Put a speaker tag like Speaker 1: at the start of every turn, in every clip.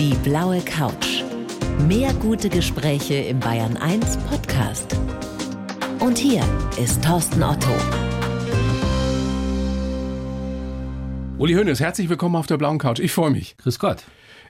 Speaker 1: Die blaue Couch. Mehr gute Gespräche im Bayern 1 Podcast. Und hier ist Thorsten Otto.
Speaker 2: Uli Hoeneß, herzlich willkommen auf der blauen Couch. Ich freue mich.
Speaker 3: Grüß Gott.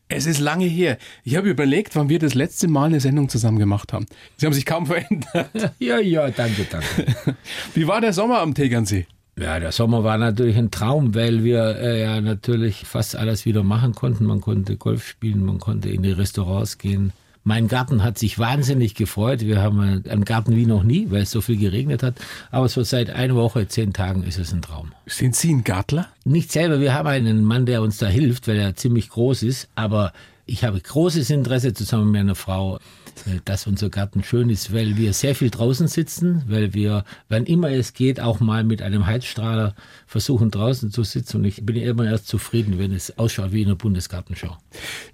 Speaker 2: Es ist lange her. Ich habe überlegt, wann wir das letzte Mal eine Sendung zusammen gemacht haben. Sie haben sich kaum verändert.
Speaker 3: Ja, ja, danke, danke.
Speaker 2: Wie war der Sommer am Tegernsee?
Speaker 3: Ja, der Sommer war natürlich ein Traum, weil wir äh, ja natürlich fast alles wieder machen konnten. Man konnte Golf spielen, man konnte in die Restaurants gehen. Mein Garten hat sich wahnsinnig gefreut. Wir haben einen Garten wie noch nie, weil es so viel geregnet hat. Aber so seit einer Woche, zehn Tagen ist es ein Traum.
Speaker 2: Sind Sie ein Gartler?
Speaker 3: Nicht selber, wir haben einen Mann, der uns da hilft, weil er ziemlich groß ist. Aber ich habe großes Interesse zusammen mit meiner Frau, äh, dass unser Garten schön ist, weil wir sehr viel draußen sitzen, weil wir, wann immer es geht, auch mal mit einem Heizstrahler versuchen draußen zu sitzen. Und ich bin immer erst zufrieden, wenn es ausschaut wie in der Bundesgartenschau.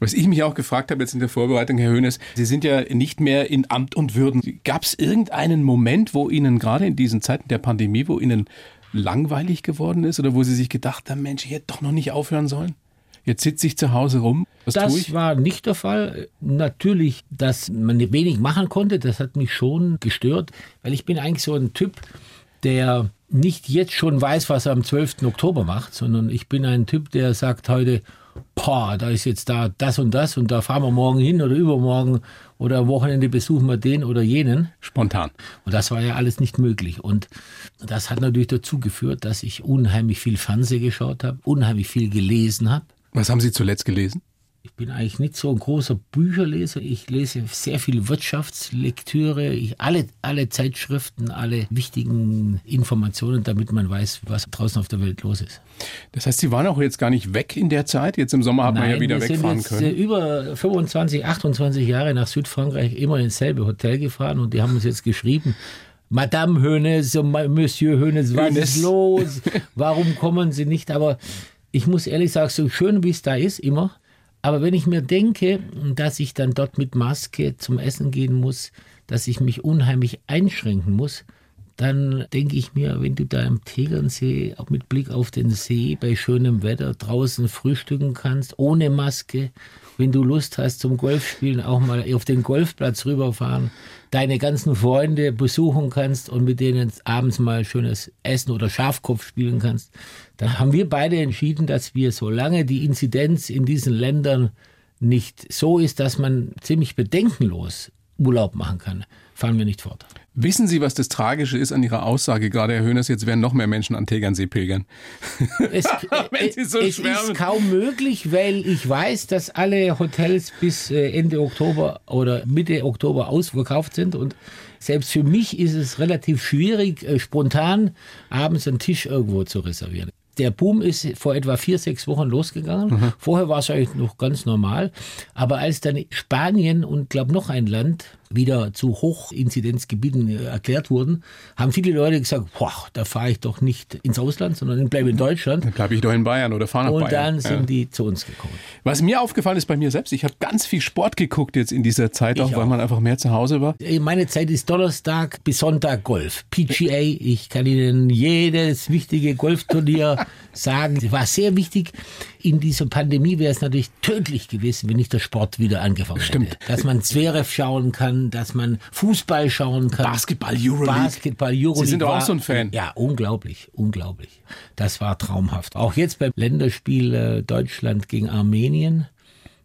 Speaker 2: Was ich mich auch gefragt habe jetzt in der Vorbereitung, Herr Hoeneß, Sie sind ja nicht mehr in Amt und Würden. Gab es irgendeinen Moment, wo Ihnen gerade in diesen Zeiten der Pandemie, wo Ihnen langweilig geworden ist oder wo Sie sich gedacht haben, Mensch, ich hätte doch noch nicht aufhören sollen? Jetzt sitze ich zu Hause rum. Was tue
Speaker 3: das war nicht der Fall. Natürlich, dass man wenig machen konnte, das hat mich schon gestört, weil ich bin eigentlich so ein Typ, der nicht jetzt schon weiß, was er am 12. Oktober macht, sondern ich bin ein Typ, der sagt heute, boah, da ist jetzt da das und das und da fahren wir morgen hin oder übermorgen oder am Wochenende besuchen wir den oder jenen.
Speaker 2: Spontan.
Speaker 3: Und das war ja alles nicht möglich. Und das hat natürlich dazu geführt, dass ich unheimlich viel Fernseh geschaut habe, unheimlich viel gelesen habe.
Speaker 2: Was haben Sie zuletzt gelesen?
Speaker 3: Ich bin eigentlich nicht so ein großer Bücherleser. Ich lese sehr viel Wirtschaftslektüre, ich, alle, alle Zeitschriften, alle wichtigen Informationen, damit man weiß, was draußen auf der Welt los ist.
Speaker 2: Das heißt, Sie waren auch jetzt gar nicht weg in der Zeit. Jetzt im Sommer hat man ja wieder
Speaker 3: wir
Speaker 2: wegfahren
Speaker 3: sind jetzt
Speaker 2: können.
Speaker 3: äh, über 25, 28 Jahre nach Südfrankreich immer ins selbe Hotel gefahren und die haben uns jetzt geschrieben, Madame Hönes, Monsieur Hönes, was
Speaker 2: Hoeneß.
Speaker 3: ist los? Warum kommen Sie nicht? Aber ich muss ehrlich sagen, so schön wie es da ist, immer. Aber wenn ich mir denke, dass ich dann dort mit Maske zum Essen gehen muss, dass ich mich unheimlich einschränken muss, dann denke ich mir, wenn du da am Tegernsee, auch mit Blick auf den See, bei schönem Wetter draußen frühstücken kannst, ohne Maske, wenn du Lust hast zum Golfspielen, auch mal auf den Golfplatz rüberfahren, deine ganzen Freunde besuchen kannst und mit denen abends mal schönes Essen oder Schafkopf spielen kannst, dann haben wir beide entschieden, dass wir, solange die Inzidenz in diesen Ländern nicht so ist, dass man ziemlich bedenkenlos Urlaub machen kann, fahren wir nicht fort.
Speaker 2: Wissen Sie, was das Tragische ist an Ihrer Aussage gerade, Herr Höhners, jetzt werden noch mehr Menschen an Tegernsee pilgern?
Speaker 3: Es,
Speaker 2: Wenn Sie so
Speaker 3: es ist kaum möglich, weil ich weiß, dass alle Hotels bis äh, Ende Oktober oder Mitte Oktober ausverkauft sind und selbst für mich ist es relativ schwierig, äh, spontan abends einen Tisch irgendwo zu reservieren. Der Boom ist vor etwa vier, sechs Wochen losgegangen.
Speaker 2: Mhm.
Speaker 3: Vorher war es eigentlich noch ganz normal. Aber als dann Spanien und glaube noch ein Land wieder zu Hochinzidenzgebieten äh, erklärt wurden, haben viele Leute gesagt, boah, da fahre ich doch nicht ins Ausland, sondern bleibe in Deutschland.
Speaker 2: Dann bleibe ich doch in Bayern oder fahre nach
Speaker 3: Und
Speaker 2: Bayern.
Speaker 3: dann sind die zu uns gekommen.
Speaker 2: Was mir aufgefallen ist bei mir selbst, ich habe ganz viel Sport geguckt jetzt in dieser Zeit, auch,
Speaker 3: Ich
Speaker 2: weil
Speaker 3: auch.
Speaker 2: man einfach mehr zu Hause war.
Speaker 3: Äh, Meine Zeit ist Donnerstag bis Sonntag Golf. PGA, ich kann Ihnen jedes wichtige Golfturnier sagen. Es war sehr wichtig. In dieser Pandemie wäre es natürlich tödlich gewesen, wenn nicht der Sport wieder angefangen
Speaker 2: Stimmt.
Speaker 3: hätte. Dass man Zverev schauen kann, dass man Fußball schauen kann.
Speaker 2: Basketball, Euroleague.
Speaker 3: Basketball, Euroleague.
Speaker 2: Sie sind doch auch so ein Fan.
Speaker 3: Ja, unglaublich, unglaublich. Das war traumhaft. Auch jetzt beim Länderspiel äh, Deutschland gegen Armenien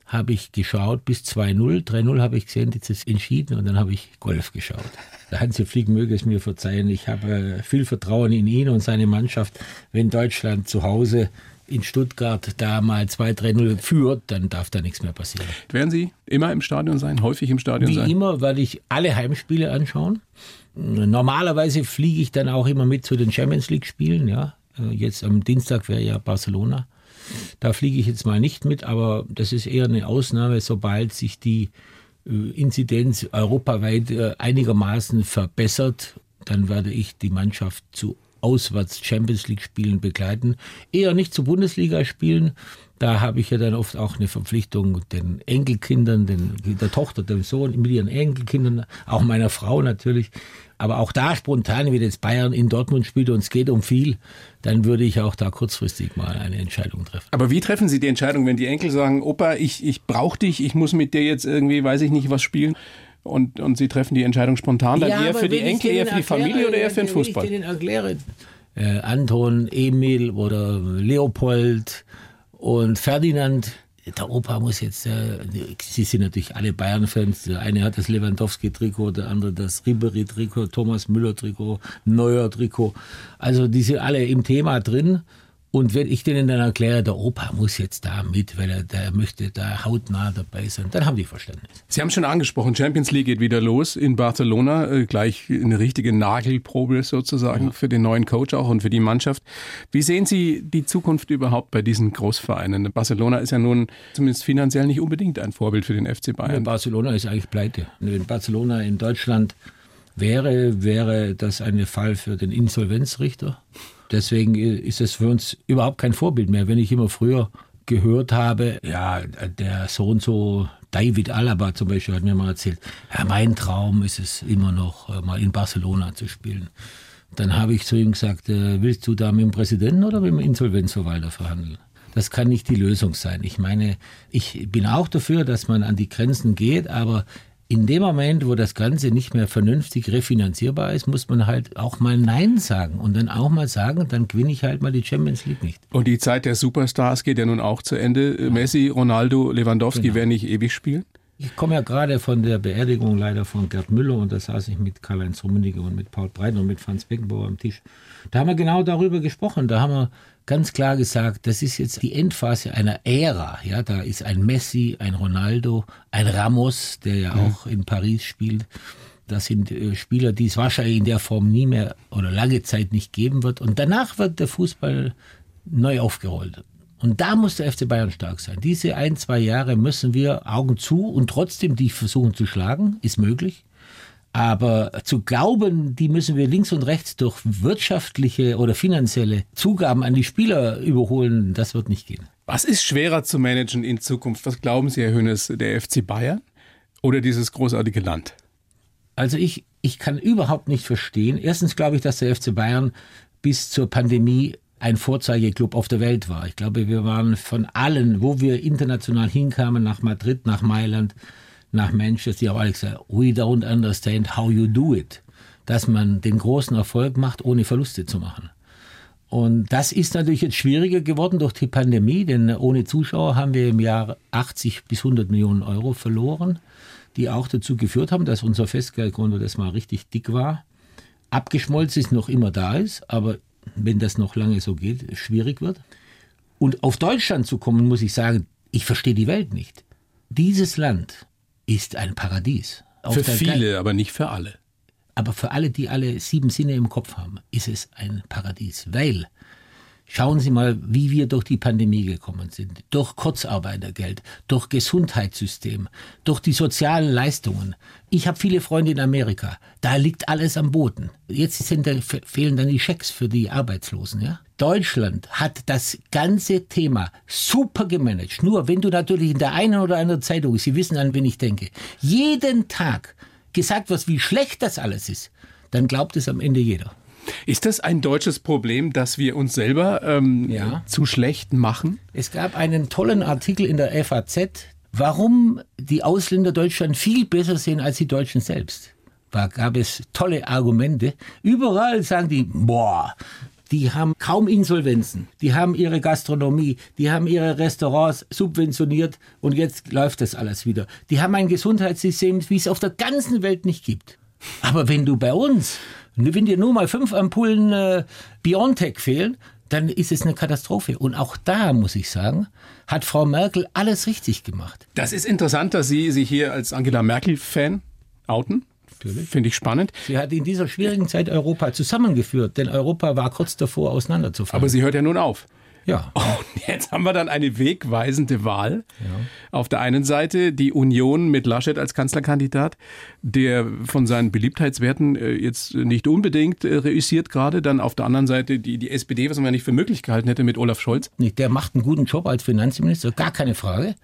Speaker 3: habe ich geschaut bis 2-0. 3-0 habe ich gesehen, jetzt ist entschieden und dann habe ich Golf geschaut. Der Hansi Flick möge es mir verzeihen. Ich habe äh, viel Vertrauen in ihn und seine Mannschaft. Wenn Deutschland zu Hause in Stuttgart da mal 2-3-0 führt, dann darf da nichts mehr passieren.
Speaker 2: Werden Sie immer im Stadion sein, häufig im Stadion
Speaker 3: Wie
Speaker 2: sein?
Speaker 3: immer werde ich alle Heimspiele anschauen. Normalerweise fliege ich dann auch immer mit zu den Champions League Spielen. Ja, Äh, jetzt am Dienstag wäre ja Barcelona. Da fliege ich jetzt mal nicht mit, aber das ist eher eine Ausnahme, sobald sich die äh, Inzidenz europaweit äh, einigermaßen verbessert, dann werde ich die Mannschaft zu auswärts Champions League Spielen begleiten. Eher nicht zu Bundesliga spielen. Da habe ich ja dann oft auch eine Verpflichtung den Enkelkindern, den, der Tochter, dem Sohn, mit ihren Enkelkindern, auch meiner Frau natürlich. Aber auch da spontan, wie jetzt Bayern in Dortmund spielt und es geht um viel, dann würde ich auch da kurzfristig mal eine Entscheidung treffen.
Speaker 2: Aber wie treffen Sie die Entscheidung, wenn die Enkel sagen, Opa, ich, ich brauche dich, ich muss mit dir jetzt irgendwie, weiß ich nicht, was spielen? Und, und Sie treffen die Entscheidung spontan, dann ja, eher für die Enkel, eher für die Familie oder eher für den Fußball?
Speaker 3: Wenn ich denen erkläre, äh, Anton, Emil oder Leopold und Ferdinand, der Opa muss jetzt, äh, sie sind natürlich alle Bayern-Fans. Der eine hat das Lewandowski-Trikot, der andere das Ribery-Trikot, Thomas Müller-Trikot, Neuer-Trikot. Also die sind alle im Thema drin. Und wenn ich denen dann erkläre, der Opa muss jetzt da mit, weil er der möchte da hautnah dabei sein, dann haben die Verständnis.
Speaker 2: Sie haben schon angesprochen, Champions League geht wieder los in Barcelona, äh, gleich eine richtige Nagelprobe sozusagen ja. für den neuen Coach auch und für die Mannschaft. Wie sehen Sie die Zukunft überhaupt bei diesen Großvereinen? Barcelona ist ja nun zumindest finanziell nicht unbedingt ein Vorbild für den FC Bayern. Ja,
Speaker 3: Barcelona ist eigentlich pleite. Wenn Barcelona in Deutschland wäre, wäre das ein Fall für den Insolvenzrichter. Deswegen ist es für uns überhaupt kein Vorbild mehr. Wenn ich immer früher gehört habe, ja, der so und so David Alaba zum Beispiel hat mir mal erzählt, ja, mein Traum ist es immer noch, äh, mal in Barcelona zu spielen. Dann habe ich zu ihm gesagt, äh, willst du da mit dem Präsidenten oder mit dem Insolvenzverwalter verhandeln? Das kann nicht die Lösung sein. Ich meine, ich bin auch dafür, dass man an die Grenzen geht, aber in dem Moment, wo das Ganze nicht mehr vernünftig refinanzierbar ist, muss man halt auch mal Nein sagen und dann auch mal sagen, dann gewinne ich halt mal die Champions League nicht.
Speaker 2: Und die Zeit der Superstars geht ja nun auch zu Ende. Ja. Messi, Ronaldo, Lewandowski genau. werden nicht ewig spielen.
Speaker 3: Ich komme ja gerade von der Beerdigung leider von Gerd Müller und da saß ich mit Karl-Heinz Rummenigge und mit Paul Breitner und mit Franz Beckenbauer am Tisch. Da haben wir genau darüber gesprochen. Da haben wir ganz klar gesagt, das ist jetzt die Endphase einer Ära. Ja, da ist ein Messi, ein Ronaldo, ein Ramos, der ja mhm. auch in Paris spielt. Das sind äh, Spieler, die es wahrscheinlich in der Form nie mehr oder lange Zeit nicht geben wird. Und danach wird der Fußball neu aufgerollt. Und da muss der FC Bayern stark sein. Diese ein, zwei Jahre müssen wir Augen zu und trotzdem die versuchen zu schlagen, ist möglich. Aber zu glauben, die müssen wir links und rechts durch wirtschaftliche oder finanzielle Zugaben an die Spieler überholen, das wird nicht gehen.
Speaker 2: Was ist schwerer zu managen in Zukunft? Was glauben Sie, Herr Hönes, der FC Bayern oder dieses großartige Land?
Speaker 3: Also ich, ich kann überhaupt nicht verstehen. Erstens glaube ich, dass der FC Bayern bis zur Pandemie ein Vorzeigeklub auf der Welt war. Ich glaube, wir waren von allen, wo wir international hinkamen, nach Madrid, nach Mailand, nach Manchester, die haben alle gesagt, we don't understand how you do it. Dass man den großen Erfolg macht, ohne Verluste zu machen. Und das ist natürlich jetzt schwieriger geworden durch die Pandemie, denn ohne Zuschauer haben wir im Jahr 80 bis 100 Millionen Euro verloren, die auch dazu geführt haben, dass unser Festgeldkonto das mal richtig dick war. Abgeschmolzen ist, noch immer da ist, aber wenn das noch lange so geht, schwierig wird. Und auf Deutschland zu kommen, muss ich sagen, ich verstehe die Welt nicht. Dieses Land ist ein Paradies.
Speaker 2: Auf für viele, aber nicht für alle.
Speaker 3: Aber für alle, die alle sieben Sinne im Kopf haben, ist es ein Paradies. Weil, schauen Sie mal, wie wir durch die Pandemie gekommen sind. Durch Kurzarbeitergeld, durch Gesundheitssystem, durch die sozialen Leistungen. Ich habe viele Freunde in Amerika. Da liegt alles am Boden. Jetzt sind, fehlen dann die Schecks für die Arbeitslosen. Ja? Deutschland hat das ganze Thema super gemanagt. Nur wenn du natürlich in der einen oder anderen Zeitung, Sie wissen an wen ich denke, jeden Tag gesagt wirst, wie schlecht das alles ist, dann glaubt es am Ende jeder.
Speaker 2: Ist das ein deutsches Problem, dass wir uns selber ähm, ja. zu schlecht machen?
Speaker 3: Es gab einen tollen Artikel in der FAZ, warum die Ausländer Deutschland viel besser sehen als die Deutschen selbst. Da gab es tolle Argumente. Überall sagen die, boah, die haben kaum Insolvenzen, die haben ihre Gastronomie, die haben ihre Restaurants subventioniert und jetzt läuft das alles wieder. Die haben ein Gesundheitssystem, wie es auf der ganzen Welt nicht gibt. Aber wenn du bei uns, wenn dir nur mal fünf Ampullen äh, Biontech fehlen, dann ist es eine Katastrophe. Und auch da, muss ich sagen, hat Frau Merkel alles richtig gemacht.
Speaker 2: Das ist interessant, dass Sie sich hier als Angela Merkel-Fan outen. Finde ich spannend.
Speaker 3: Sie hat in dieser schwierigen Zeit Europa zusammengeführt, denn Europa war kurz davor, auseinanderzufallen.
Speaker 2: Aber sie hört ja nun auf.
Speaker 3: Ja.
Speaker 2: Und jetzt haben wir dann eine wegweisende Wahl. Ja. Auf der einen Seite die Union mit Laschet als Kanzlerkandidat, der von seinen Beliebtheitswerten äh, jetzt nicht unbedingt äh, reüssiert gerade. Dann auf der anderen Seite die, die SPD, was man ja nicht für möglich gehalten hätte mit Olaf Scholz.
Speaker 3: Der macht einen guten Job als Finanzminister, gar keine Frage.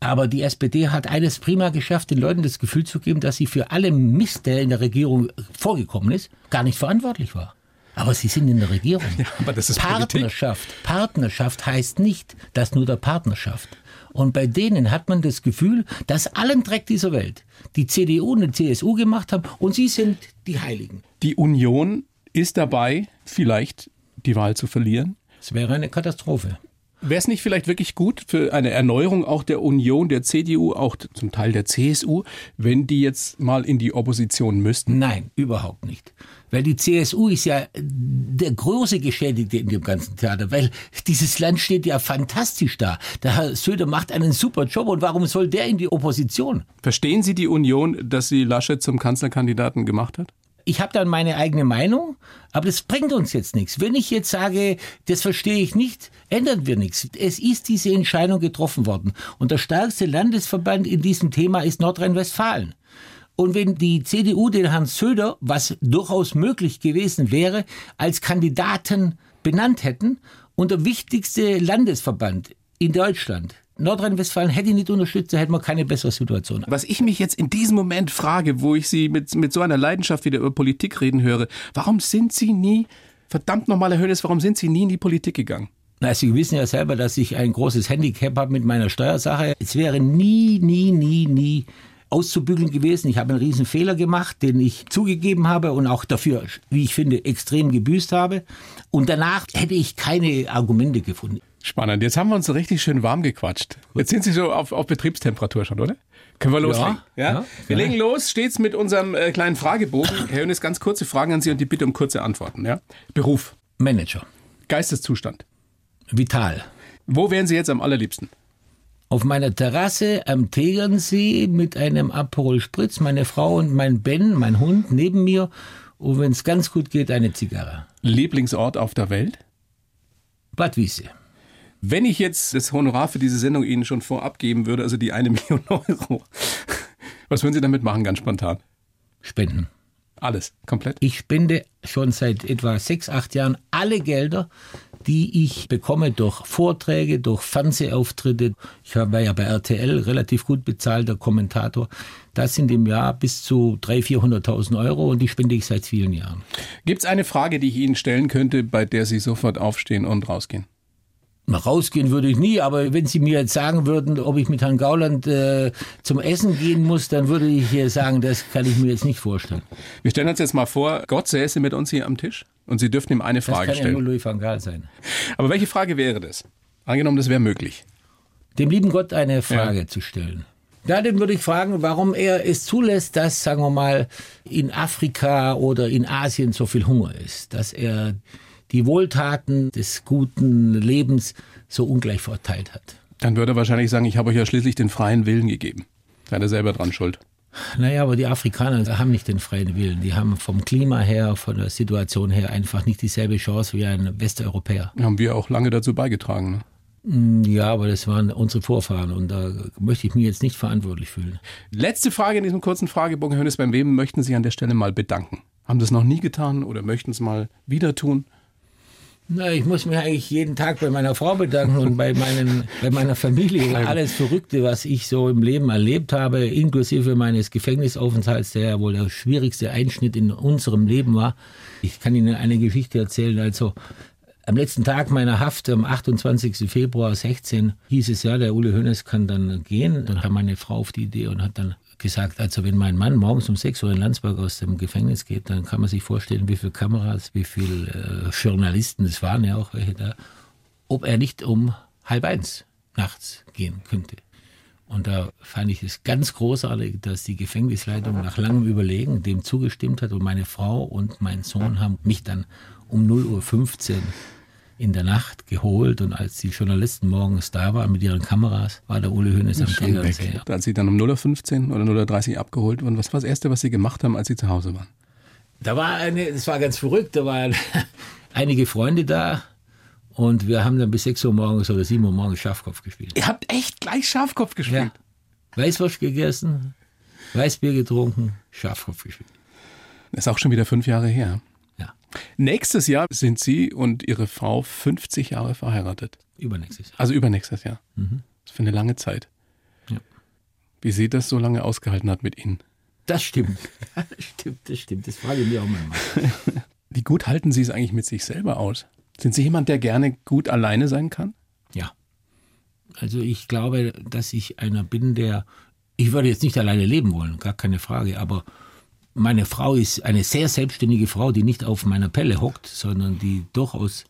Speaker 3: Aber die SPD hat eines prima geschafft, den Leuten das Gefühl zu geben, dass sie für alle Mist, der in der Regierung vorgekommen ist, gar nicht verantwortlich war. Aber sie sind in der Regierung.
Speaker 2: Ja, aber das ist
Speaker 3: Partnerschaft. Politik. Partnerschaft heißt nicht, dass nur der Partnerschaft. Und bei denen hat man das Gefühl, dass allen Dreck dieser Welt die CDU und die CSU gemacht haben und sie sind die Heiligen.
Speaker 2: Die Union ist dabei, vielleicht die Wahl zu verlieren.
Speaker 3: Es wäre eine Katastrophe.
Speaker 2: Wäre es nicht vielleicht wirklich gut für eine Erneuerung auch der Union, der CDU, auch zum Teil der CSU, wenn die jetzt mal in die Opposition müssten?
Speaker 3: Nein, überhaupt nicht. Weil die CSU ist ja der große Geschädigte in dem ganzen Theater, weil dieses Land steht ja fantastisch da. Der Herr Söder macht einen super Job und warum soll der in die Opposition?
Speaker 2: Verstehen Sie die Union, dass sie Laschet zum Kanzlerkandidaten gemacht hat?
Speaker 3: ich habe dann meine eigene Meinung, aber das bringt uns jetzt nichts. Wenn ich jetzt sage, das verstehe ich nicht, ändern wir nichts. Es ist diese Entscheidung getroffen worden. Und der stärkste Landesverband in diesem Thema ist Nordrhein-Westfalen. Und wenn die CDU den Herrn Söder, was durchaus möglich gewesen wäre, als Kandidaten benannt hätten und der wichtigste Landesverband in Deutschland Nordrhein-Westfalen hätte ich nicht unterstützt, da hätten wir keine bessere Situation.
Speaker 2: Was ich mich jetzt in diesem Moment frage, wo ich Sie mit, mit so einer Leidenschaft wieder über Politik reden höre, warum sind Sie nie, verdammt nochmal, Herr Hönes, warum sind Sie nie in die Politik gegangen?
Speaker 3: Na, Sie wissen ja selber, dass ich ein großes Handicap habe mit meiner Steuersache. Es wäre nie, nie, nie, nie auszubügeln gewesen. Ich habe einen riesen Fehler gemacht, den ich zugegeben habe und auch dafür, wie ich finde, extrem gebüßt habe. Und danach hätte ich keine Argumente gefunden.
Speaker 2: Spannend. Jetzt haben wir uns so richtig schön warm gequatscht. Jetzt sind Sie so auf, auf Betriebstemperatur schon, oder? Können wir loslegen? Ja. ja? Wir ja. legen los, stets mit unserem äh, kleinen Fragebogen. Herr Hönes, ganz kurze Fragen an Sie und die Bitte um kurze Antworten. Ja? Beruf.
Speaker 3: Manager.
Speaker 2: Geisteszustand.
Speaker 3: Vital.
Speaker 2: Wo wären Sie jetzt am allerliebsten?
Speaker 3: Auf meiner Terrasse am Tegernsee mit einem Aperol Spritz, meine Frau und mein Ben, mein Hund, neben mir. Und wenn es ganz gut geht, eine Zigarre.
Speaker 2: Lieblingsort auf der Welt?
Speaker 3: Bad Wiese.
Speaker 2: Wenn ich jetzt das Honorar für diese Sendung Ihnen schon vorab geben würde, also die eine Million Euro, was würden Sie damit machen, ganz spontan?
Speaker 3: Spenden.
Speaker 2: Alles, komplett?
Speaker 3: Ich spende schon seit etwa sechs, acht Jahren alle Gelder, die ich bekomme durch Vorträge, durch Fernsehauftritte. Ich war ja bei RTL relativ gut bezahlter Kommentator. Das sind im Jahr bis zu 300.000, 400.000 Euro und die spende ich seit vielen Jahren.
Speaker 2: Gibt es eine Frage, die ich Ihnen stellen könnte, bei der Sie sofort aufstehen und rausgehen?
Speaker 3: Rausgehen würde ich nie, aber wenn Sie mir jetzt sagen würden, ob ich mit Herrn Gauland äh, zum Essen gehen muss, dann würde ich hier sagen, das kann ich mir jetzt nicht vorstellen.
Speaker 2: Wir stellen uns jetzt mal vor, Gott säße mit uns hier am Tisch und Sie dürften ihm eine Frage
Speaker 3: das
Speaker 2: kann stellen.
Speaker 3: Ja nur Louis van Gaal sein.
Speaker 2: Aber welche Frage wäre das? Angenommen, das wäre möglich.
Speaker 3: Dem lieben Gott eine Frage ja. zu stellen. Ja, den würde ich fragen, warum er es zulässt, dass, sagen wir mal, in Afrika oder in Asien so viel Hunger ist. Dass er die Wohltaten des guten Lebens so ungleich verteilt hat.
Speaker 2: Dann würde er wahrscheinlich sagen, ich habe euch ja schließlich den freien Willen gegeben. Seid ihr selber dran schuld.
Speaker 3: Naja, aber die Afrikaner haben nicht den freien Willen. Die haben vom Klima her, von der Situation her einfach nicht dieselbe Chance wie ein Westeuropäer.
Speaker 2: Haben wir auch lange dazu beigetragen. Ne?
Speaker 3: Mm, ja, aber das waren unsere Vorfahren und da möchte ich mich jetzt nicht verantwortlich fühlen.
Speaker 2: Letzte Frage in diesem kurzen Fragebogen, Hönes, beim wem möchten Sie an der Stelle mal bedanken? Haben das noch nie getan oder möchten es mal wieder tun?
Speaker 3: Na, ich muss mich eigentlich jeden Tag bei meiner Frau bedanken und bei, meinen, bei meiner Familie. Alles Verrückte, was ich so im Leben erlebt habe, inklusive meines Gefängnisaufenthalts, der ja wohl der schwierigste Einschnitt in unserem Leben war. Ich kann Ihnen eine Geschichte erzählen. Also am letzten Tag meiner Haft, am 28. Februar 16, hieß es ja, der Ule Hönes kann dann gehen. Dann kam meine Frau auf die Idee und hat dann gesagt, also wenn mein Mann morgens um 6 Uhr in Landsberg aus dem Gefängnis geht, dann kann man sich vorstellen, wie viele Kameras, wie viele äh, Journalisten, es waren ja auch welche da, ob er nicht um halb eins nachts gehen könnte. Und da fand ich es ganz großartig, dass die Gefängnisleitung nach langem Überlegen dem zugestimmt hat und meine Frau und mein Sohn haben mich dann um 0.15 Uhr in der Nacht geholt und als die Journalisten morgens da waren mit ihren Kameras, war der Ule Hönes am Tegernsee.
Speaker 2: Als Sie dann um 0.15 Uhr oder 0.30 Uhr abgeholt wurden, was war das Erste, was Sie gemacht haben, als Sie zu Hause waren?
Speaker 3: Da war eine, das war ganz verrückt, da waren einige Freunde da Und wir haben dann bis 6 Uhr morgens oder 7 Uhr morgens Schafkopf gespielt.
Speaker 2: Ihr habt echt gleich Schafkopf gespielt.
Speaker 3: Ja. Weißwurst gegessen, Weißbier getrunken, Schafkopf gespielt.
Speaker 2: Das ist auch schon wieder fünf Jahre her. Nächstes Jahr sind Sie und Ihre Frau 50 Jahre verheiratet.
Speaker 3: Übernächstes Jahr.
Speaker 2: Also übernächstes Jahr. Das ist für eine lange Zeit.
Speaker 3: Ja.
Speaker 2: Wie sie das so lange ausgehalten hat mit Ihnen.
Speaker 3: Das stimmt. Das stimmt, das stimmt. Das frage ich mir auch manchmal.
Speaker 2: Wie gut halten Sie es eigentlich mit sich selber aus? Sind Sie jemand, der gerne gut alleine sein kann?
Speaker 3: Ja. Also ich glaube, dass ich einer bin, der, ich würde jetzt nicht alleine leben wollen, gar keine Frage, aber meine Frau ist eine sehr selbstständige Frau, die nicht auf meiner Pelle hockt, sondern die durchaus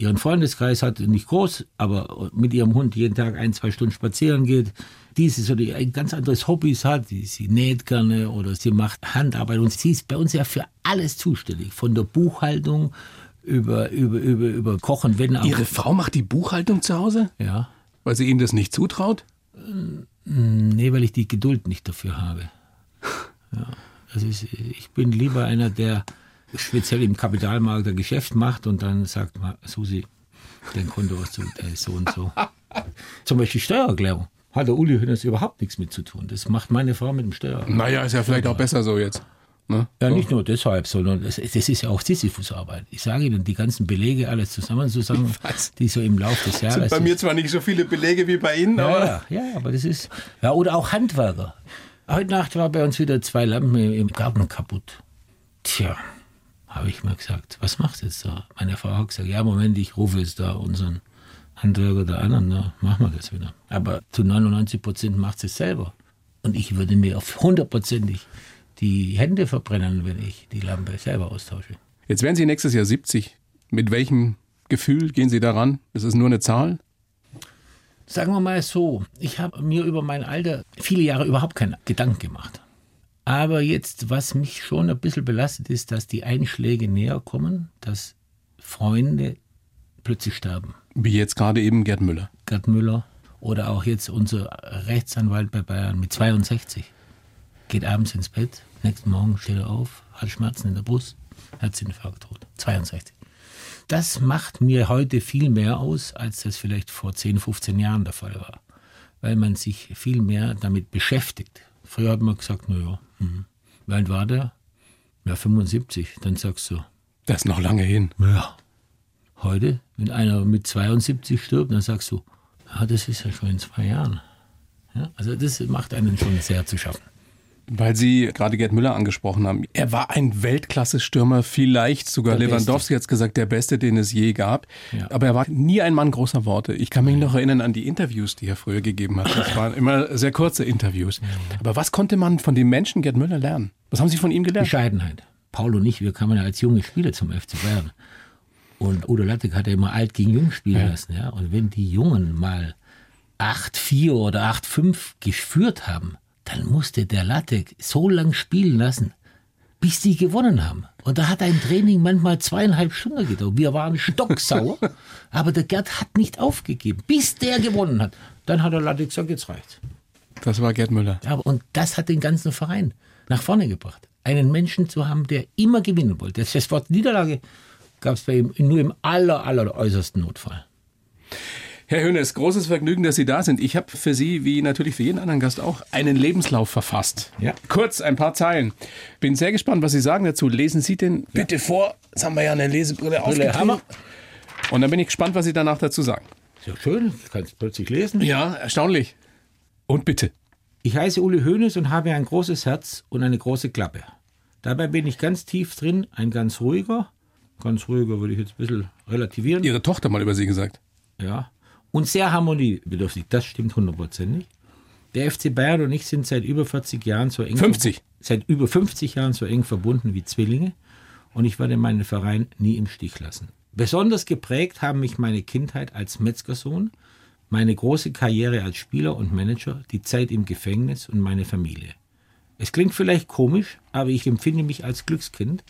Speaker 3: ihren Freundeskreis hat, nicht groß, aber mit ihrem Hund jeden Tag ein, zwei Stunden spazieren geht. Dieses oder ein ganz anderes Hobbys hat, sie näht gerne oder sie macht Handarbeit und sie ist bei uns ja für alles zuständig, von der Buchhaltung über, über, über, über Kochen, wenn auch.
Speaker 2: Ihre Frau macht die Buchhaltung zu Hause,
Speaker 3: ja.
Speaker 2: weil sie Ihnen das nicht zutraut?
Speaker 3: Nee, weil ich die Geduld nicht dafür habe. Ja, also ich, bin lieber einer, der speziell im Kapitalmarkt ein Geschäft macht und dann sagt, "Ma, Susi, dein der ist so und so. Zum Beispiel Steuererklärung. Hat der Uli Hönes überhaupt nichts mit zu tun. Das macht meine Frau mit dem Steuer.
Speaker 2: Naja, ist ja vielleicht auch besser so jetzt. Ne?
Speaker 3: Ja, nicht nur deshalb, sondern das, das ist ja auch Sisyphusarbeit. Ich sage Ihnen, die ganzen Belege, alles zusammenzusammen,
Speaker 2: weiß.
Speaker 3: die so im Laufe des
Speaker 2: Sind
Speaker 3: Jahres.
Speaker 2: bei mir zwar nicht so viele Belege wie bei Ihnen, aber
Speaker 3: Ja, ja, ja, aber das ist. Ja, oder auch Handwerker. Heute Nacht war bei uns wieder zwei Lampen im Garten kaputt. Tja, habe ich mir gesagt, was machst du jetzt da? Meine Frau hat gesagt, ja, Moment, ich rufe jetzt da unseren Handwerker da an und dann machen wir das wieder. Aber zu 99 Prozent macht es selber. Und ich würde mir auf hundertprozentig die Hände verbrennen, wenn ich die Lampe selber austausche.
Speaker 2: jetzt werden Sie nächstes Jahr 70. Mit welchem Gefühl gehen Sie daran? Ist nur eine Zahl?
Speaker 3: Sagen wir mal so, ich habe mir über mein Alter viele Jahre überhaupt keinen Gedanken gemacht. Aber jetzt, was mich schon ein bisschen belastet, ist, dass die Einschläge näher kommen, dass Freunde plötzlich sterben.
Speaker 2: Wie jetzt gerade eben Gerd Müller.
Speaker 3: Gerd Müller oder auch jetzt unser Rechtsanwalt bei Bayern mit 62 geht abends ins Bett, nächsten Morgen steht er auf, hat Schmerzen in der Brust, Herzinfarkt tot. 62. Das macht mir heute viel mehr aus, als das vielleicht vor 10, 15 Jahren der Fall war. Weil man sich viel mehr damit beschäftigt. Früher hat man gesagt, naja, hm. wie alt war der? Ja, 75. Dann sagst du,
Speaker 2: Das ist noch lange hin.
Speaker 3: ja. Heute, wenn einer mit 72 stirbt, dann sagst du, ja, das ist ja schon in zwei Jahren. Ja, also das macht einen schon sehr zu schaffen.
Speaker 2: Weil Sie gerade Gerd Müller angesprochen haben. Er war ein Weltklasse-Stürmer, vielleicht sogar
Speaker 3: Der
Speaker 2: Lewandowski hat gesagt, der beste, den es je gab.
Speaker 3: Ja.
Speaker 2: Aber er war nie ein Mann großer Worte. Ich kann mich noch erinnern an die Interviews, die er früher gegeben hat. Das waren immer sehr kurze Interviews. Aber was konnte man von dem Menschen Gerd Müller lernen? Was haben Sie von ihm gelernt?
Speaker 3: Bescheidenheit. Paul und ich, wir kamen ja als junge Spieler zum FC Bayern. Und Udo Lattek hat ja immer alt gegen jung spielen lassen. Ja? Und wenn die Jungen mal 8-4 oder 8-5 geführt haben, dann musste der Lattek so lang spielen lassen, bis die gewonnen haben. Und da hat ein Training manchmal zweieinhalb Stunden gedauert. Wir waren stocksauer, aber der Gerd hat nicht aufgegeben, bis der gewonnen hat. Dann hat der Lattek gesagt, jetzt reicht's.
Speaker 2: Das war Gerd Müller.
Speaker 3: Aber, und das hat den ganzen Verein nach vorne gebracht. Einen Menschen zu haben, der immer gewinnen wollte. Das, das Wort Niederlage gab es bei ihm nur im aller, aller äußersten Notfall.
Speaker 2: Herr Hönes, großes Vergnügen, dass Sie da sind. Ich habe für Sie, wie natürlich für jeden anderen Gast auch, einen Lebenslauf verfasst.
Speaker 3: Ja.
Speaker 2: Kurz, ein paar Zeilen. Bin sehr gespannt, was Sie sagen dazu. Lesen Sie den bitte vor. Jetzt haben wir ja eine Lesebrille.
Speaker 3: Hammer.
Speaker 2: Und dann bin ich gespannt, was Sie danach dazu sagen.
Speaker 3: Ja schön, kannst plötzlich lesen.
Speaker 2: Ja, erstaunlich. Und bitte.
Speaker 3: Ich heiße Uli Hoeneß und habe ein großes Herz und eine große Klappe. Dabei bin ich ganz tief drin, ein ganz ruhiger, ganz ruhiger würde ich jetzt ein bisschen relativieren.
Speaker 2: Ihre Tochter mal über Sie gesagt.
Speaker 3: Ja. Und sehr harmoniebedürftig, das stimmt hundertprozentig. Der FC Bayern und ich sind seit über 40 Jahren so eng
Speaker 2: 50.
Speaker 3: seit über 50 Jahren so eng verbunden wie Zwillinge und ich werde meinen Verein nie im Stich lassen. Besonders geprägt haben mich meine Kindheit als Metzgersohn, meine große Karriere als Spieler und Manager, die Zeit im Gefängnis und meine Familie. Es klingt vielleicht komisch, aber ich empfinde mich als Glückskind,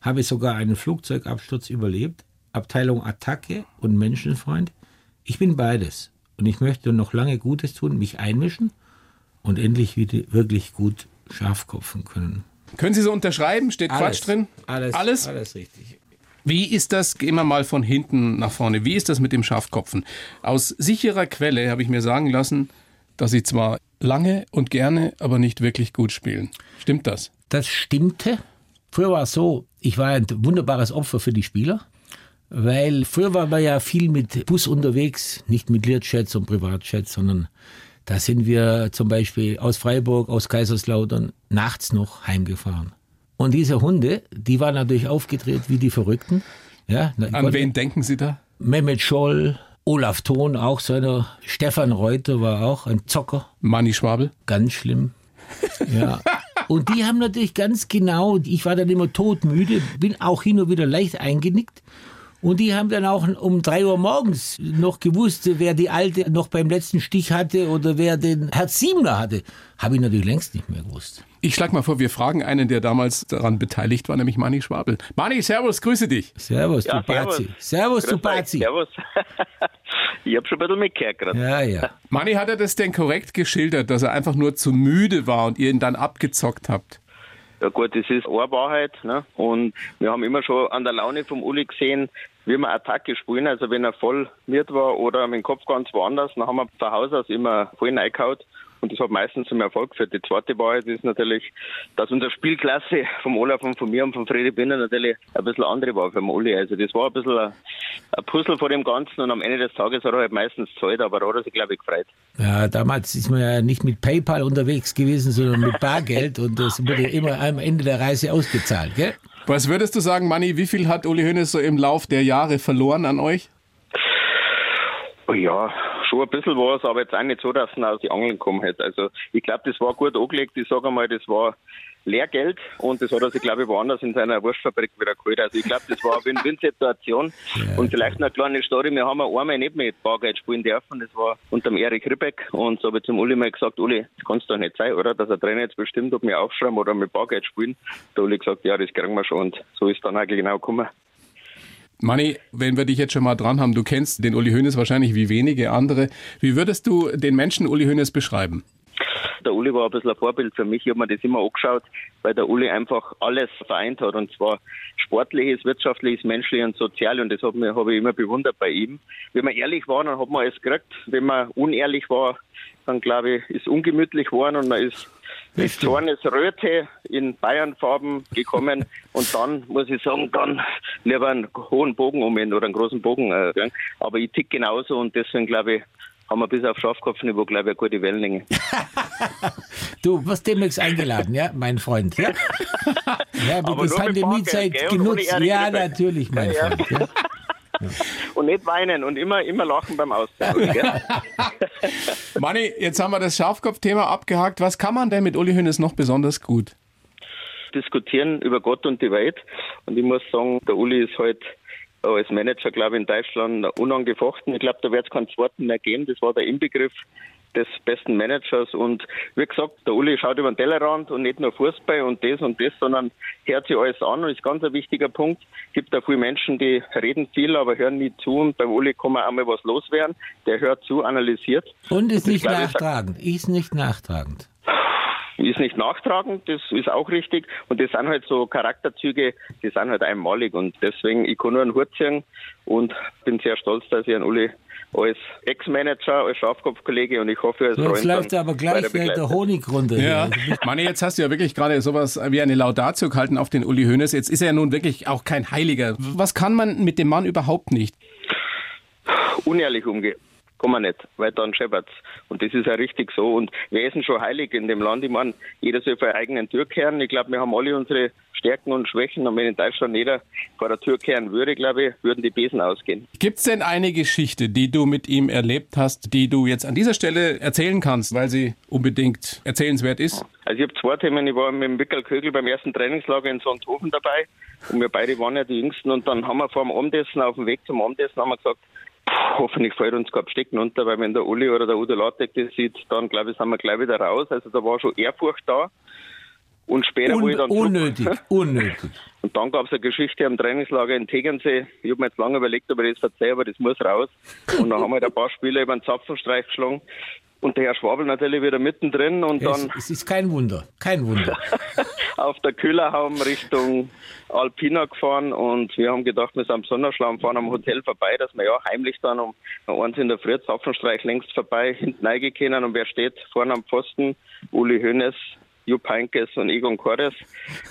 Speaker 3: habe sogar einen Flugzeugabsturz überlebt, Abteilung Attacke und Menschenfreund. Ich bin beides und ich möchte noch lange Gutes tun, mich einmischen und endlich wieder wirklich gut Schafkopfen können.
Speaker 2: Können Sie so unterschreiben? Steht
Speaker 3: Alles.
Speaker 2: Quatsch drin?
Speaker 3: Alles,
Speaker 2: Alles?
Speaker 3: alles richtig.
Speaker 2: Wie ist das, gehen wir mal von hinten nach vorne, wie ist das mit dem Schafkopfen? Aus sicherer Quelle habe ich mir sagen lassen, dass Sie zwar lange und gerne, aber nicht wirklich gut spielen. Stimmt das?
Speaker 3: Das stimmte. Früher war es so, ich war ein wunderbares Opfer für die Spieler, weil früher war man ja viel mit Bus unterwegs, nicht mit Learjets und Privatjets, sondern da sind wir zum Beispiel aus Freiburg, aus Kaiserslautern nachts noch heimgefahren. Und diese Hunde, die waren natürlich aufgedreht wie die Verrückten. Ja,
Speaker 2: An Gott, wen denken Sie da?
Speaker 3: Mehmet Scholl, Olaf Thon, auch seiner, Stefan Reuter war auch ein Zocker.
Speaker 2: Manni Schwabel?
Speaker 3: Ganz schlimm. Ja. Und die haben natürlich ganz genau, ich war dann immer todmüde, bin auch hin und wieder leicht eingenickt. Und die haben dann auch um drei Uhr morgens noch gewusst, wer die Alte noch beim letzten Stich hatte oder wer den Herz Siebner hatte. Habe ich natürlich längst nicht mehr gewusst.
Speaker 2: Ich schlage mal vor, wir fragen einen, der damals daran beteiligt war, nämlich Mani Schwabel. Mani, servus, grüße dich.
Speaker 3: Servus, ja, du Bazi. Servus, du Bazi.
Speaker 4: Servus. ich habe schon ein bisschen mitgehört gerade.
Speaker 3: Ja, ja.
Speaker 2: Mani, hat er das denn korrekt geschildert, dass er einfach nur zu müde war und ihr ihn dann abgezockt habt?
Speaker 4: Ja gut, das ist eine Wahrheit. Ne? Und wir haben immer schon an der Laune vom Uli gesehen, wie wir Attacke spielen. Also wenn er voll miert war oder mit dem Kopf ganz woanders, dann haben wir zu Hause aus immer voll reingehauen. Und das hat meistens zum Erfolg geführt. Die zweite Wahrheit ist natürlich, dass unsere Spielklasse vom Olaf und von mir und von Friede Binner natürlich ein bisschen andere war für den Uli. Also das war ein bisschen ein, ein Puzzle vor dem Ganzen und am Ende des Tages hat er halt meistens Zeit, aber da hat er sich, glaube ich, gefreut.
Speaker 3: Ja, damals ist man ja nicht mit PayPal unterwegs gewesen, sondern mit Bargeld und das wurde immer am Ende der Reise ausgezahlt, gell?
Speaker 2: Was würdest du sagen, Manni, wie viel hat Uli Hoeneß so im Lauf der Jahre verloren an euch?
Speaker 4: Oh ja, schon ein bisschen war es, aber jetzt auch nicht so, dass er aus die Angeln gekommen hätte. Also ich glaube, das war gut angelegt. Ich sage einmal, das war Lehrgeld und das hat er sich, glaube ich, woanders in seiner Wurstfabrik wieder geholt. Also ich glaube, das war eine Win-Win-Situation. Und vielleicht noch eine kleine Story, wir haben einmal nicht mit Bargeld spielen dürfen, das war unter dem Erich Ribbeck und so habe ich zum Uli mal gesagt, Uli, das kann es doch nicht sein, oder? Dass der Trainer jetzt bestimmt, ob wir aufschreiben oder mit Bargeld spielen. Der Uli gesagt, ja, das kriegen wir schon und so ist dann eigentlich genau gekommen.
Speaker 2: Manni, wenn wir dich jetzt schon mal dran haben, du kennst den Uli Hoeneß wahrscheinlich wie wenige andere. Wie würdest du den Menschen Uli Hoeneß beschreiben?
Speaker 4: Der Uli war ein bisschen ein Vorbild für mich. Ich habe mir das immer angeschaut, weil der Uli einfach alles vereint hat. Und zwar sportliches, wirtschaftliches, menschliches und sozial. Und das habe hab ich immer bewundert bei ihm. Wenn man ehrlich war, dann hat man alles gekriegt. Wenn man unehrlich war, dann glaube ich, ist ungemütlich geworden und man ist mit Zornesröte in Bayernfarben gekommen und dann muss ich sagen, dann lieber einen hohen Bogen um ihn oder einen großen Bogen. Äh, aber ich tick genauso und deswegen glaube ich, haben wir bis auf Schafkopfniveau, glaube ich, eine gute Wellenlänge.
Speaker 3: du wirst demnächst eingeladen, ja, mein Freund. Ja, ja aber die Pandemiezeit genutzt. Ja, natürlich, mein ja, Freund. Ja.
Speaker 4: Und nicht weinen und immer, immer lachen beim Austausch.
Speaker 2: Manni, jetzt haben wir das Schafkopf-Thema abgehakt. Was kann man denn mit Uli Hoeneß noch besonders gut?
Speaker 4: Diskutieren über Gott und die Welt. Und ich muss sagen, der Uli ist halt als Manager, glaube ich, in Deutschland unangefochten. Ich glaube, da wird es keinen zweiten mehr geben. Das war der Inbegriff des besten Managers. Und wie gesagt, der Uli schaut über den Tellerrand und nicht nur Fußball und das und das, sondern hört sich alles an. Und ist ganz ein wichtiger Punkt. Es gibt auch viele Menschen, die reden viel, aber hören nie zu. Und beim Uli kann man einmal was loswerden. Der hört zu, analysiert.
Speaker 3: Und ist nicht nachtragend. Ist nicht nachtragend
Speaker 4: ist nicht nachtragend, das ist auch richtig. Und das sind halt so Charakterzüge, die sind halt einmalig. Und deswegen, ich kann nur einen Hut ziehen und bin sehr stolz, dass ich einen Uli als Ex-Manager, als Schafkopfkollege und ich hoffe,
Speaker 3: so, Jetzt läuft aber gleich der Honig runter.
Speaker 2: Ja. Manni, jetzt hast du ja wirklich gerade sowas wie eine Laudatio gehalten auf den Uli Hoeneß. Jetzt ist er ja nun wirklich auch kein Heiliger. Was kann man mit dem Mann überhaupt nicht?
Speaker 4: Unehrlich umgehen kann man nicht, weil dann scheppert's. Und das ist ja richtig so. Und wir sind schon heilig in dem Land. Ich meine, jeder soll vor eigenen Tür kehren. Ich glaube, wir haben alle unsere Stärken und Schwächen. Und wenn in Deutschland jeder vor der Tür kehren würde, glaube ich, würden die Besen ausgehen.
Speaker 2: Gibt es denn eine Geschichte, die du mit ihm erlebt hast, die du jetzt an dieser Stelle erzählen kannst, weil sie unbedingt erzählenswert ist?
Speaker 4: Also ich habe zwei Themen. Ich war mit dem Wickel Kögel beim ersten Trainingslager in Sonthofen dabei. Und wir beide waren ja die Jüngsten. Und dann haben wir vor dem Abendessen, auf dem Weg zum Abendessen, haben wir gesagt, hoffentlich fällt uns kein Besteck runter, weil wenn der Uli oder der Udo Latek das sieht, dann glaube ich, sind wir gleich wieder raus. Also da war schon Ehrfurcht da. Und später
Speaker 3: Un
Speaker 4: wo ich dann
Speaker 3: unnötig, zurück,
Speaker 4: unnötig. Und dann gab es eine Geschichte am Trainingslager in Tegernsee. Ich habe mir jetzt lange überlegt, ob ich das verzeihe, aber das muss raus. Und dann haben wir halt ein paar Spieler über den Zapfenstreich geschlagen. Und der Herr Schwabel natürlich wieder mittendrin und dann.
Speaker 3: Es, es ist kein Wunder, kein Wunder.
Speaker 4: auf der Kühlerhaum Richtung Alpina gefahren und wir haben gedacht, wir sind am Sonnenschlamm, fahren am Hotel vorbei, dass wir ja heimlich dann um eins in der Früh Zapfenstreich längst vorbei hinten reingekommen und wer steht vorne am Pfosten? Uli Hoeneß, Jupp Heynckes und Egon Kores.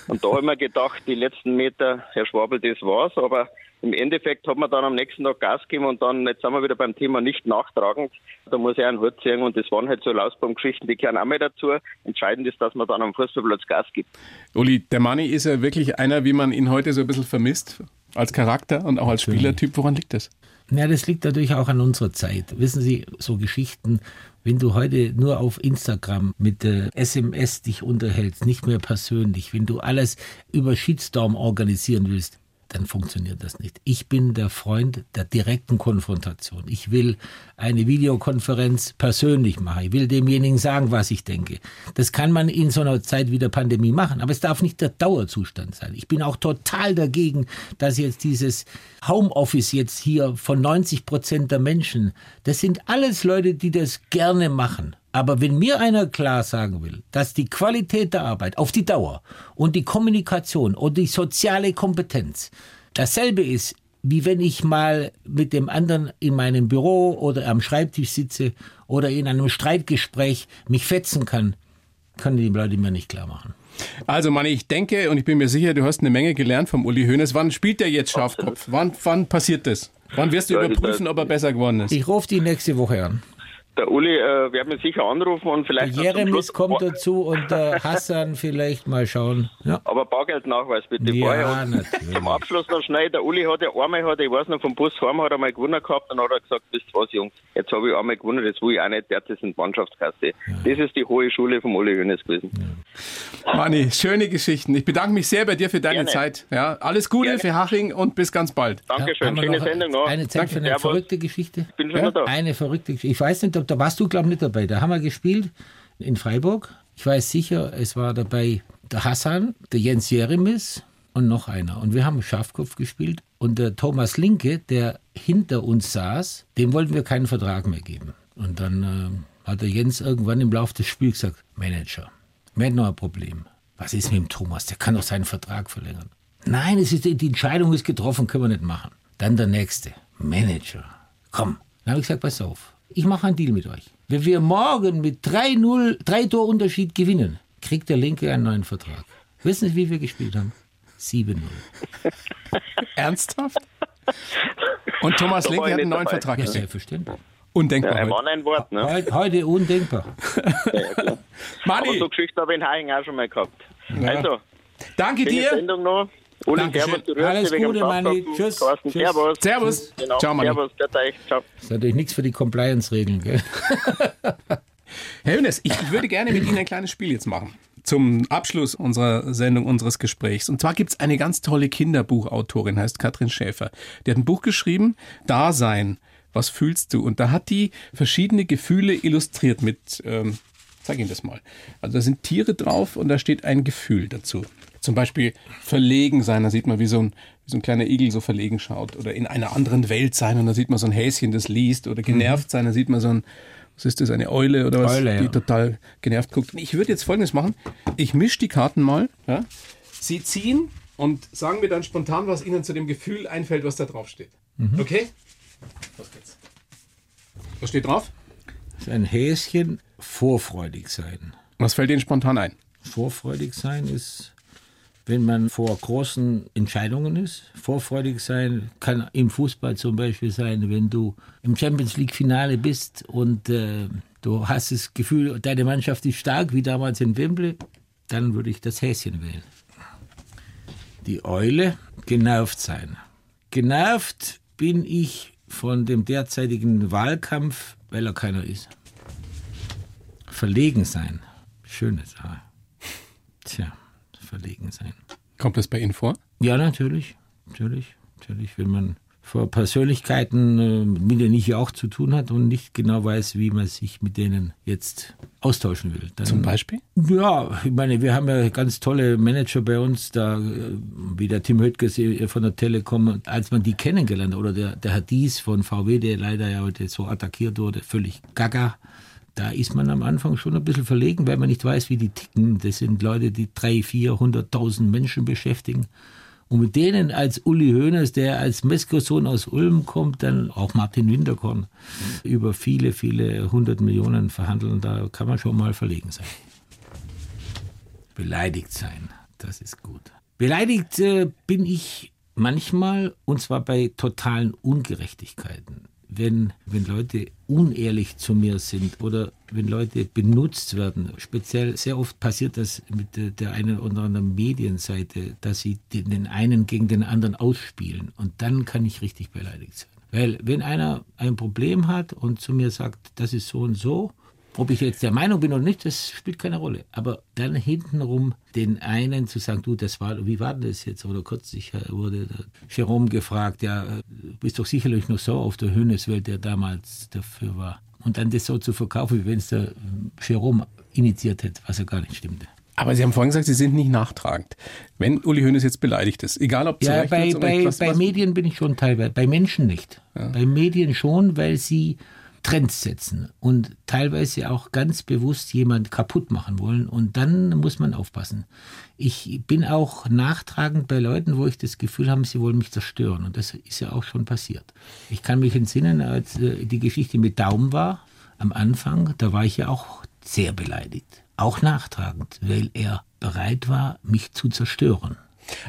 Speaker 4: Und da haben wir gedacht, die letzten Meter, Herr Schwabel, das war's. Aber im Endeffekt hat man dann am nächsten Tag Gas gegeben und dann, jetzt sind wir wieder beim Thema nicht nachtragend. Da muss ich einen Hut ziehen und das waren halt so Lausbaumgeschichten, die gehören auch mal dazu. Entscheidend ist, dass man dann am Fußballplatz Gas gibt.
Speaker 2: Uli, der Manni ist ja wirklich einer, wie man ihn heute so ein bisschen vermisst, als Charakter und auch als Spielertyp. Woran liegt das?
Speaker 3: Ja, das liegt natürlich auch an unserer Zeit. Wissen Sie, so Geschichten, wenn du heute nur auf Instagram mit der SMS dich unterhältst, nicht mehr persönlich, wenn du alles über Shitstorm organisieren willst, dann funktioniert das nicht. Ich bin der Freund der direkten Konfrontation. Ich will eine Videokonferenz persönlich machen. Ich will demjenigen sagen, was ich denke. Das kann man in so einer Zeit wie der Pandemie machen, aber es darf nicht der Dauerzustand sein. Ich bin auch total dagegen, dass jetzt dieses Homeoffice jetzt hier von 90 Prozent der Menschen, das sind alles Leute, die das gerne machen. Aber wenn mir einer klar sagen will, dass die Qualität der Arbeit auf die Dauer und die Kommunikation und die soziale Kompetenz dasselbe ist, wie wenn ich mal mit dem anderen in meinem Büro oder am Schreibtisch sitze oder in einem Streitgespräch mich fetzen kann, können die Leute mir nicht klar machen.
Speaker 2: Also, Manni, ich denke und ich bin mir sicher, du hast eine Menge gelernt vom Uli Hoeneß. Wann spielt der jetzt Schafkopf? Wann, wann passiert das? Wann wirst du überprüfen, ob er besser geworden ist?
Speaker 3: Ich rufe die nächste Woche an.
Speaker 4: Der Uli äh, wird mich sicher anrufen und vielleicht.
Speaker 3: Der Jeremis kommt dazu und der Hassan vielleicht mal schauen. Ja.
Speaker 4: Aber Bargeldnachweis bitte
Speaker 3: Ja,
Speaker 4: vorher.
Speaker 3: Natürlich.
Speaker 4: Zum Abschluss noch schnell, der Uli hat ja einmal, hat, ich weiß noch, vom Bus heim hat er mal gewonnen gehabt und hat er gesagt, wisst ihr was, Jungs, jetzt habe ich einmal gewonnen, das will ich auch nicht, der hat das in Mannschaftskasse. Das ist die hohe Schule vom Uli Hoeneß gewesen.
Speaker 2: Manni, schöne Geschichten. Ich bedanke mich sehr bei dir für deine
Speaker 4: Gerne.
Speaker 2: Zeit. Ja, alles Gute
Speaker 4: Gerne.
Speaker 2: für Haching und bis ganz bald.
Speaker 4: Dankeschön,
Speaker 3: wir
Speaker 4: schöne
Speaker 3: noch
Speaker 4: Sendung noch.
Speaker 3: Eine Zeit für eine
Speaker 4: Servus.
Speaker 3: verrückte Geschichte?
Speaker 4: Ich bin schon da.
Speaker 3: Eine verrückte Geschichte. Ich weiß nicht, ob da warst du, glaube ich, nicht dabei. Da haben wir gespielt in Freiburg. Ich weiß sicher, es war dabei der Hassan, der Jens Jeremis und noch einer. Und wir haben Schafkopf gespielt. Und der Thomas Linke, der hinter uns saß, dem wollten wir keinen Vertrag mehr geben. Und dann äh, hat der Jens irgendwann im Laufe des Spiels gesagt, Manager, wir hätten noch ein Problem. Was ist mit dem Thomas? Der kann doch seinen Vertrag verlängern. Nein, es ist, die Entscheidung ist getroffen, können wir nicht machen. Dann der nächste, Manager. Komm. Dann habe ich gesagt, pass auf, ich mache einen Deal mit euch. Wenn wir morgen mit 3-0, drei Torunterschied gewinnen, kriegt der Linke einen neuen Vertrag. Wissen Sie, wie wir gespielt haben? 7-0.
Speaker 2: Ernsthaft? Und Thomas Linke hat einen neuen
Speaker 4: dabei.
Speaker 2: Vertrag
Speaker 3: Ja, selbstverständlich.
Speaker 2: Undenkbar.
Speaker 4: Ja,
Speaker 2: heute.
Speaker 4: ein Wort, ne?
Speaker 3: Heute, heute undenkbar.
Speaker 4: Aber
Speaker 2: Manni,
Speaker 4: so Geschichten habe ich in Haing auch schon mal gehabt. Also,
Speaker 2: danke dir.
Speaker 4: Sendung noch. Uli,
Speaker 2: Dankeschön.
Speaker 4: Servus,
Speaker 3: Alles Gute.
Speaker 4: Samstag.
Speaker 3: Tschüss. Tschüss.
Speaker 4: Servus.
Speaker 2: Servus.
Speaker 4: Genau,
Speaker 2: Ciao, Manni.
Speaker 4: Servus, der Teich. Ciao.
Speaker 3: Das ist natürlich nichts für die Compliance-Regeln. gell?
Speaker 2: Herr Hönes, ich, ich würde gerne mit Ihnen ein kleines Spiel jetzt machen. Zum Abschluss unserer Sendung, unseres Gesprächs. Und zwar gibt es eine ganz tolle Kinderbuchautorin, heißt Katrin Schäfer. Die hat ein Buch geschrieben, Dasein. Was fühlst du? Und da hat die verschiedene Gefühle illustriert mit, ähm, zeig Ihnen das mal. Also da sind Tiere drauf und da steht ein Gefühl dazu. Zum Beispiel verlegen sein, da sieht man, wie so ein, wie so ein kleiner Igel so verlegen schaut. Oder in einer anderen Welt sein und da sieht man so ein Häschen, das liest. Oder genervt sein, da sieht man so ein, was ist das, eine Eule oder was,
Speaker 3: Eule, ja.
Speaker 2: die total genervt guckt. Und Ich würde jetzt Folgendes machen. Ich mische die Karten mal. Ja? Sie ziehen und sagen mir dann spontan, was Ihnen zu dem Gefühl einfällt, was da drauf steht. Okay? Los geht's. Was steht drauf?
Speaker 3: Das ist ein Häschen, vorfreudig sein.
Speaker 2: Was fällt Ihnen spontan ein?
Speaker 3: Vorfreudig sein ist, wenn man vor großen Entscheidungen ist. Vorfreudig sein kann im Fußball zum Beispiel sein, wenn du im Champions League Finale bist und äh, du hast das Gefühl, deine Mannschaft ist stark, wie damals in Wembley, dann würde ich das Häschen wählen. Die Eule, genervt sein. Genervt bin ich von dem derzeitigen Wahlkampf, weil er keiner ist. Verlegen sein. Schöne Sache. Tja, verlegen sein.
Speaker 2: Kommt das bei Ihnen vor?
Speaker 3: Ja, natürlich. Natürlich. Natürlich, wenn man vor Persönlichkeiten, äh, mit denen ich ja auch zu tun hat und nicht genau weiß, wie man sich mit denen jetzt austauschen will. Dann,
Speaker 2: Zum Beispiel?
Speaker 3: Ja, ich meine, wir haben ja ganz tolle Manager bei uns, da, äh, wie der Tim Höttges äh, von der Telekom. Als man die kennengelernt hat, oder der, der Herr Dies von VW, der leider ja heute so attackiert wurde, völlig gaga, Da ist man am Anfang schon ein bisschen verlegen, weil man nicht weiß, wie die ticken. Das sind Leute, die drei, vier, hunderttausend Menschen beschäftigen. Und mit denen als Uli Hoeneß, der als Metzgersohn aus Ulm kommt, dann auch Martin Winterkorn, über viele, viele hundert Millionen verhandeln, da kann man schon mal verlegen sein. Beleidigt sein, das ist gut. Beleidigt äh, bin ich manchmal, und zwar bei totalen Ungerechtigkeiten wenn, wenn Leute unehrlich zu mir sind oder wenn Leute benutzt werden. Speziell sehr oft passiert das mit der, einen oder anderen Medienseite, dass sie den einen gegen den anderen ausspielen. Und dann kann ich richtig beleidigt sein. Weil wenn einer ein Problem hat und zu mir sagt, das ist so und so, ob ich jetzt der Meinung bin oder nicht, das spielt keine Rolle. Aber dann hintenrum den einen zu sagen, du, das war, wie war das jetzt? Oder kürzlich wurde Jerome gefragt, ja, du bist doch sicherlich noch so auf der Höhneswelt, der damals dafür war. Und dann das so zu verkaufen, wie wenn es der Jerome initiiert hätte, was ja gar nicht stimmte.
Speaker 2: Aber Sie haben vorhin gesagt, Sie sind nicht nachtragend. Wenn Uli Hoeneß jetzt beleidigt ist, egal ob
Speaker 3: ja, bei, bei, was, bei was Medien bin ich schon teilweise, bei Menschen nicht. Ja. Bei Medien schon, weil sie Trends setzen und teilweise auch ganz bewusst jemand kaputt machen wollen. Und dann muss man aufpassen. Ich bin auch nachtragend bei Leuten, wo ich das Gefühl habe, sie wollen mich zerstören. Und das ist ja auch schon passiert. Ich kann mich entsinnen, als äh, die Geschichte mit Daum war, am Anfang, da war ich ja auch sehr beleidigt. Auch nachtragend, weil er bereit war, mich zu zerstören.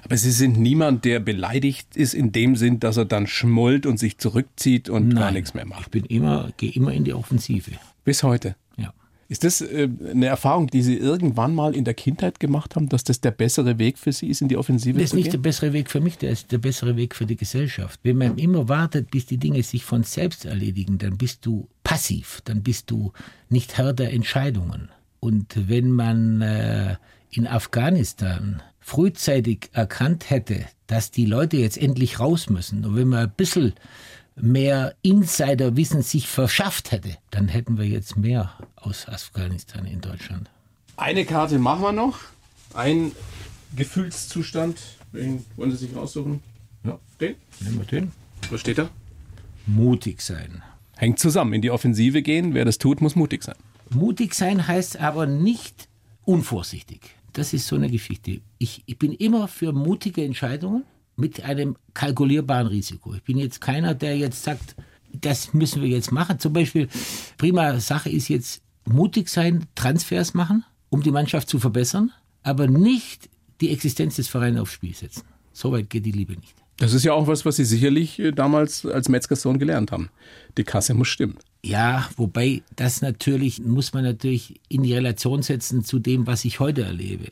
Speaker 2: Aber Sie sind niemand, der beleidigt ist in dem Sinn, dass er dann schmollt und sich zurückzieht und Nein, gar nichts mehr macht.
Speaker 3: Ich bin immer, gehe immer in die Offensive.
Speaker 2: Bis heute.
Speaker 3: Ja.
Speaker 2: Ist das äh, eine Erfahrung, die Sie irgendwann mal in der Kindheit gemacht haben, dass das der bessere Weg für Sie ist, in die Offensive
Speaker 3: zu gehen? Das ist nicht der bessere Weg für mich, das ist der bessere Weg für die Gesellschaft. Wenn man immer wartet, bis die Dinge sich von selbst erledigen, dann bist du passiv, dann bist du nicht Herr der Entscheidungen. Und wenn man äh, in Afghanistan frühzeitig erkannt hätte, dass die Leute jetzt endlich raus müssen und wenn man ein bisschen mehr Insiderwissen sich verschafft hätte, dann hätten wir jetzt mehr aus Afghanistan in Deutschland.
Speaker 2: Eine Karte machen wir noch. Ein Gefühlszustand. Wen wollen Sie sich raussuchen?
Speaker 3: Ja. Den? Nehmen wir den.
Speaker 2: Was steht da?
Speaker 3: Mutig sein.
Speaker 2: Hängt zusammen. In die Offensive gehen. Wer das tut, muss mutig sein.
Speaker 3: Mutig sein heißt aber nicht unvorsichtig das ist so eine Geschichte. Ich, ich bin immer für mutige Entscheidungen mit einem kalkulierbaren Risiko. Ich bin jetzt keiner, der jetzt sagt, das müssen wir jetzt machen. Zum Beispiel, prima Sache ist jetzt mutig sein, Transfers machen, um die Mannschaft zu verbessern, aber nicht die Existenz des Vereins aufs Spiel setzen. Soweit geht die Liebe nicht.
Speaker 2: Das ist ja auch was, was Sie sicherlich äh, damals als Metzgersohn gelernt haben. Die Kasse muss stimmen.
Speaker 3: Ja, wobei das natürlich, muss man natürlich in die Relation setzen zu dem, was ich heute erlebe.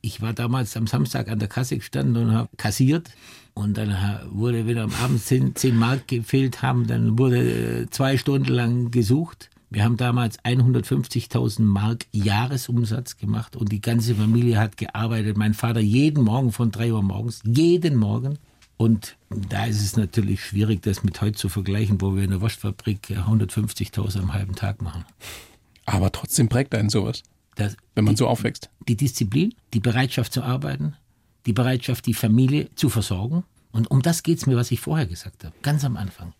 Speaker 3: Ich war damals am Samstag an der Kasse gestanden und habe kassiert. Und dann wurde, wenn am Abend 10, 10 Mark gefehlt haben, dann wurde äh, zwei Stunden lang gesucht. Wir haben damals 150.000 Mark Jahresumsatz gemacht und die ganze Familie hat gearbeitet. Mein Vater jeden Morgen von 3 Uhr morgens, jeden Morgen. Und da ist es natürlich schwierig, das mit heute zu vergleichen, wo wir in der Waschfabrik 150.000 am halben Tag machen.
Speaker 2: Aber trotzdem prägt einen sowas, das, wenn man die, so aufwächst.
Speaker 3: Die Disziplin, die Bereitschaft zu arbeiten, die Bereitschaft, die Familie zu versorgen. Und um das geht es mir, was ich vorher gesagt habe, ganz am Anfang.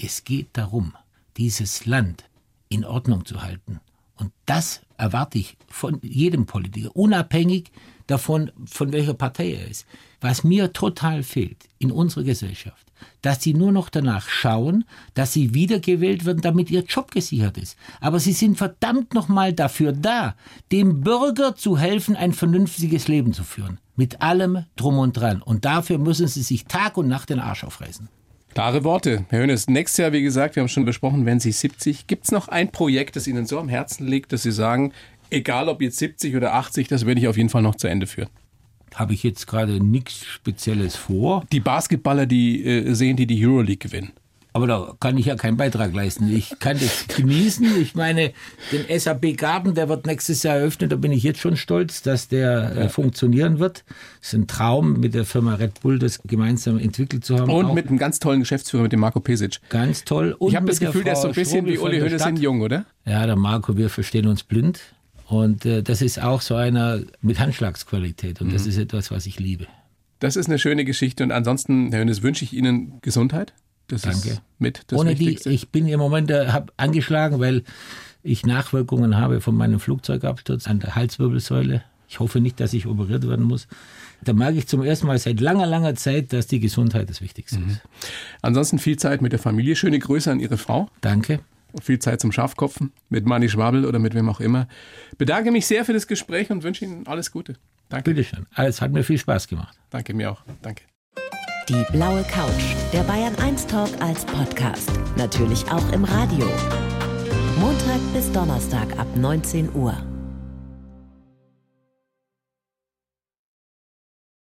Speaker 3: Es geht darum, dieses Land in Ordnung zu halten. Und das erwarte ich von jedem Politiker, unabhängig davon, von welcher Partei er ist. Was mir total fehlt in unserer Gesellschaft, dass sie nur noch danach schauen, dass sie wiedergewählt werden, damit ihr Job gesichert ist. Aber sie sind verdammt nochmal dafür da, dem Bürger zu helfen, ein vernünftiges Leben zu führen. Mit allem drum und dran. Und dafür müssen sie sich Tag und Nacht den Arsch aufreißen.
Speaker 2: Klare Worte. Herr Hönes, nächstes Jahr, wie gesagt, wir haben schon besprochen, werden Sie 70. Gibt es noch ein Projekt, das Ihnen so am Herzen liegt, dass Sie sagen, egal ob jetzt 70 oder 80, das werde ich auf jeden Fall noch zu Ende führen?
Speaker 3: Habe ich jetzt gerade nichts Spezielles vor.
Speaker 2: Die Basketballer, die äh, sehen, die die Euroleague gewinnen.
Speaker 3: Aber da kann ich ja keinen Beitrag leisten. Ich kann das genießen. Ich meine, den SAP Garten, der wird nächstes Jahr eröffnet. Da bin ich jetzt schon stolz, dass der äh, funktionieren wird. Es ist ein Traum, mit der Firma Red Bull das gemeinsam entwickelt zu haben.
Speaker 2: Und Auch mit einem ganz tollen Geschäftsführer, mit dem Marco Pesic.
Speaker 3: Ganz toll. Und
Speaker 2: ich habe das Gefühl, der ist so ein bisschen wie Uli Hoeneß in Jung, oder?
Speaker 3: Ja, der Marco, wir verstehen uns blind. Und äh, das ist auch so einer mit Handschlagsqualität. Und mhm. das ist etwas, was ich liebe.
Speaker 2: Das ist eine schöne Geschichte. Und ansonsten, Herr Hönes, wünsche ich Ihnen Gesundheit. Das
Speaker 3: Danke.
Speaker 2: ist mit das
Speaker 3: Ohne Wichtigste. die, ich bin im Moment äh, hab angeschlagen, weil ich Nachwirkungen habe von meinem Flugzeugabsturz an der Halswirbelsäule. Ich hoffe nicht, dass ich operiert werden muss. Da merke ich zum ersten Mal seit langer, langer Zeit, dass die Gesundheit das Wichtigste mhm. ist.
Speaker 2: Ansonsten viel Zeit mit der Familie. Schöne Grüße an Ihre Frau.
Speaker 3: Danke.
Speaker 2: Viel Zeit zum Schafkopfen mit Manni Schwabel oder mit wem auch immer. Bedanke mich sehr für das Gespräch und wünsche Ihnen alles Gute.
Speaker 3: Danke. Bitte schön. Es hat mir viel Spaß gemacht.
Speaker 2: Danke, mir auch. Danke.
Speaker 1: Die blaue Couch, der Bayern 1 Talk als Podcast. Natürlich auch im Radio. Montag bis Donnerstag ab 19 Uhr.